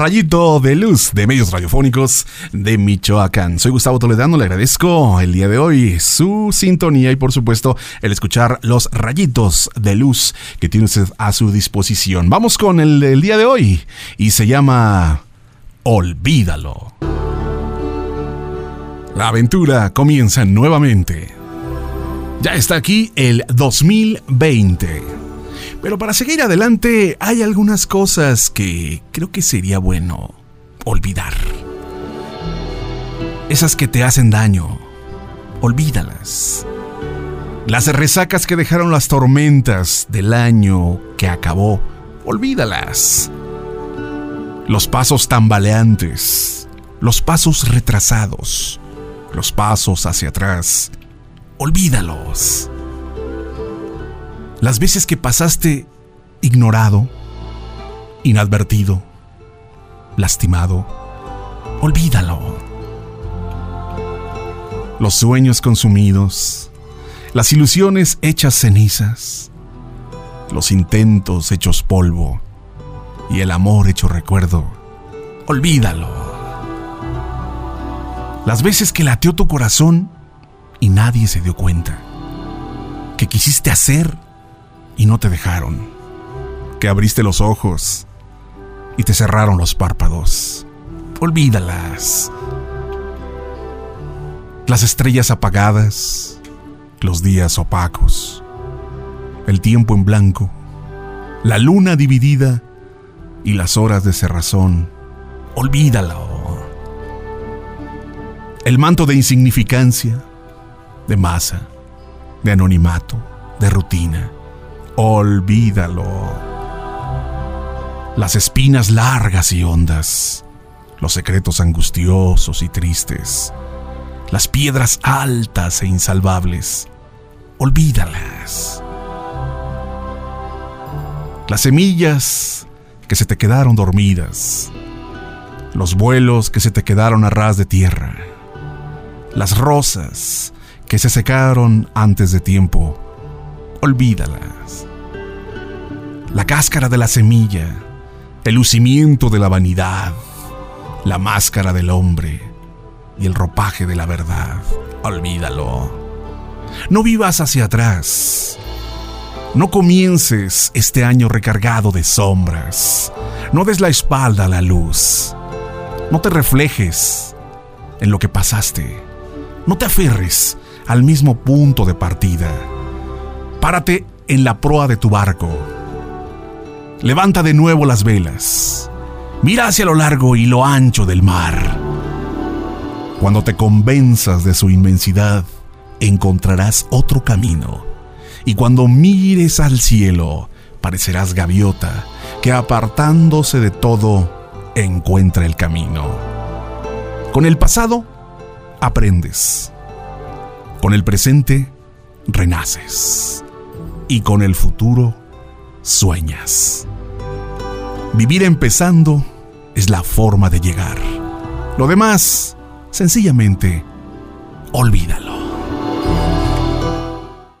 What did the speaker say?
rayito de luz de medios radiofónicos de Michoacán. Soy Gustavo Toledano, le agradezco el día de hoy su sintonía y por supuesto el escuchar los rayitos de luz que tiene usted a su disposición. Vamos con el del día de hoy y se llama Olvídalo. La aventura comienza nuevamente. Ya está aquí el 2020. Pero para seguir adelante hay algunas cosas que creo que sería bueno olvidar. Esas que te hacen daño, olvídalas. Las resacas que dejaron las tormentas del año que acabó, olvídalas. Los pasos tambaleantes, los pasos retrasados, los pasos hacia atrás, olvídalos. Las veces que pasaste ignorado, inadvertido, lastimado, olvídalo. Los sueños consumidos, las ilusiones hechas cenizas, los intentos hechos polvo y el amor hecho recuerdo, olvídalo. Las veces que latió tu corazón y nadie se dio cuenta, que quisiste hacer y no te dejaron, que abriste los ojos y te cerraron los párpados. Olvídalas. Las estrellas apagadas, los días opacos, el tiempo en blanco, la luna dividida y las horas de cerrazón. Olvídalo. El manto de insignificancia, de masa, de anonimato, de rutina olvídalo. Las espinas largas y hondas, los secretos angustiosos y tristes, las piedras altas e insalvables, olvídalas. Las semillas que se te quedaron dormidas, los vuelos que se te quedaron a ras de tierra, las rosas que se secaron antes de tiempo, olvídalas la cáscara de la semilla, el lucimiento de la vanidad, la máscara del hombre y el ropaje de la verdad. Olvídalo. No vivas hacia atrás. No comiences este año recargado de sombras. No des la espalda a la luz. No te reflejes en lo que pasaste. No te aferres al mismo punto de partida. Párate en la proa de tu barco Levanta de nuevo las velas. Mira hacia lo largo y lo ancho del mar. Cuando te convenzas de su inmensidad, encontrarás otro camino. Y cuando mires al cielo, parecerás gaviota que apartándose de todo, encuentra el camino. Con el pasado, aprendes. Con el presente, renaces. Y con el futuro, sueñas. Vivir empezando es la forma de llegar. Lo demás, sencillamente, olvídalo.